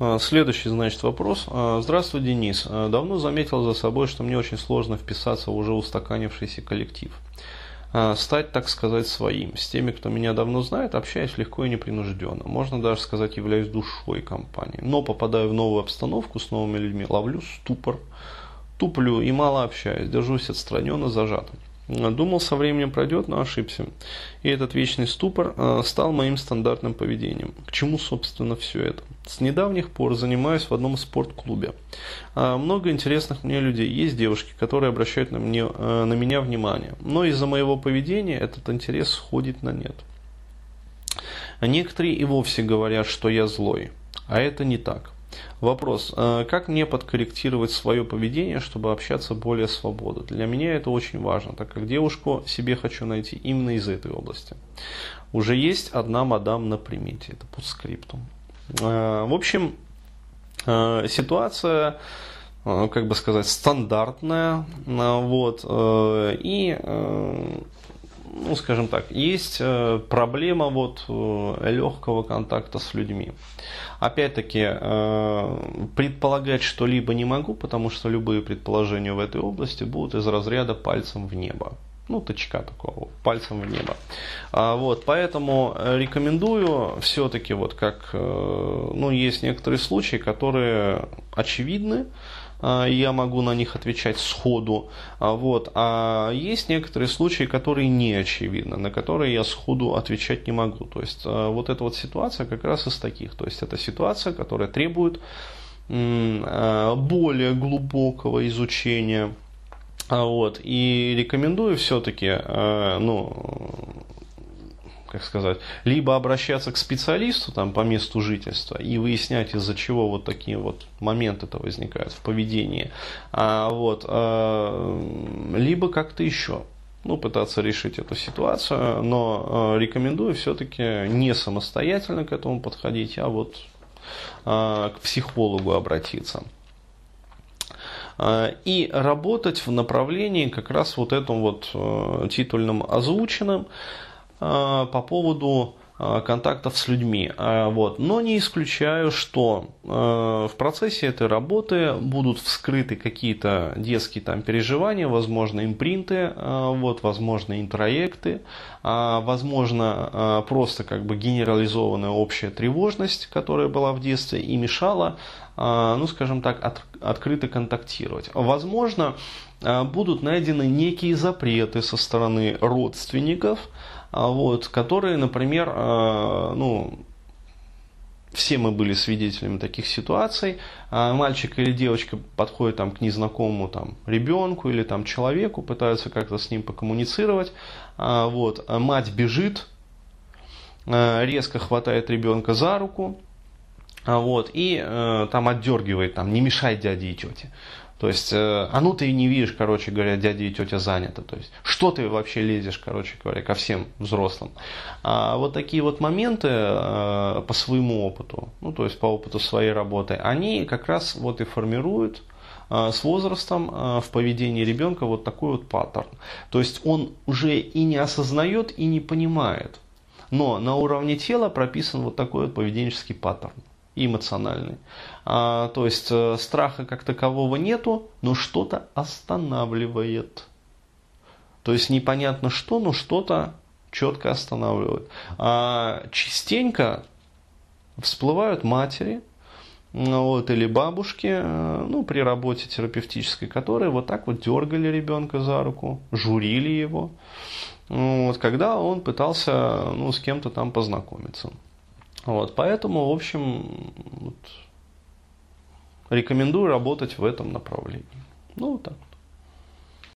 А, следующий, значит, вопрос. А, Здравствуй, Денис. А, давно заметил за собой, что мне очень сложно вписаться в уже устаканившийся коллектив. Стать, так сказать, своим. С теми, кто меня давно знает, общаюсь легко и непринужденно. Можно даже сказать, являюсь душой компании. Но попадаю в новую обстановку с новыми людьми, ловлю ступор, туплю и мало общаюсь, держусь отстраненно, зажатым. Думал, со временем пройдет, но ошибся. И этот вечный ступор э, стал моим стандартным поведением. К чему, собственно, все это? С недавних пор занимаюсь в одном спортклубе. А, много интересных мне людей. Есть девушки, которые обращают на, мне, э, на меня внимание. Но из-за моего поведения этот интерес сходит на нет. Некоторые и вовсе говорят, что я злой. А это не так. Вопрос, э, как мне подкорректировать свое поведение, чтобы общаться более свободно? Для меня это очень важно, так как девушку себе хочу найти именно из этой области. Уже есть одна мадам на примете, это по скрипту. Э, в общем, э, ситуация как бы сказать, стандартная, вот, и ну, скажем так, есть э, проблема вот э, легкого контакта с людьми. Опять-таки, э, предполагать что-либо не могу, потому что любые предположения в этой области будут из разряда пальцем в небо. Ну, точка такого, пальцем в небо. А, вот, поэтому рекомендую все-таки, вот как, ну, есть некоторые случаи, которые очевидны, я могу на них отвечать сходу. А, вот. А есть некоторые случаи, которые не очевидны, на которые я сходу отвечать не могу. То есть а, вот эта вот ситуация как раз из таких. То есть это ситуация, которая требует более глубокого изучения. Вот. И рекомендую все-таки ну, как сказать, либо обращаться к специалисту там, по месту жительства и выяснять, из-за чего вот такие вот моменты-то возникают в поведении, а, вот, а, либо как-то еще ну, пытаться решить эту ситуацию, но э, рекомендую все-таки не самостоятельно к этому подходить, а вот э, к психологу обратиться. И работать в направлении как раз вот этом вот э, титульном озвученном, Э, по поводу э, контактов с людьми. Э, вот. Но не исключаю, что в процессе этой работы будут вскрыты какие-то детские там переживания, возможно, импринты, вот, возможно, интроекты, возможно, просто как бы генерализованная общая тревожность, которая была в детстве и мешала, ну, скажем так, от, открыто контактировать. Возможно, будут найдены некие запреты со стороны родственников, а, вот, которые, например, а, ну, все мы были свидетелями таких ситуаций. А, мальчик или девочка подходит там, к незнакомому там, ребенку или там, человеку, пытаются как-то с ним покоммуницировать. Вот, мать бежит, резко хватает ребенка за руку, вот, и э, там отдергивает, там, не мешай дяде и тете. То есть, э, а ну ты не видишь, короче говоря, дядя и тетя заняты. То есть, что ты вообще лезешь, короче говоря, ко всем взрослым. А вот такие вот моменты э, по своему опыту, ну то есть по опыту своей работы, они как раз вот и формируют э, с возрастом в поведении ребенка вот такой вот паттерн. То есть он уже и не осознает, и не понимает. Но на уровне тела прописан вот такой вот поведенческий паттерн эмоциональный. А, то есть э, страха как такового нету, но что-то останавливает. То есть непонятно что, но что-то четко останавливает. А частенько всплывают матери, вот, или бабушки, э, ну, при работе терапевтической, которые вот так вот дергали ребенка за руку, журили его, вот, когда он пытался ну, с кем-то там познакомиться. Вот, поэтому, в общем, вот, рекомендую работать в этом направлении. Ну, вот так.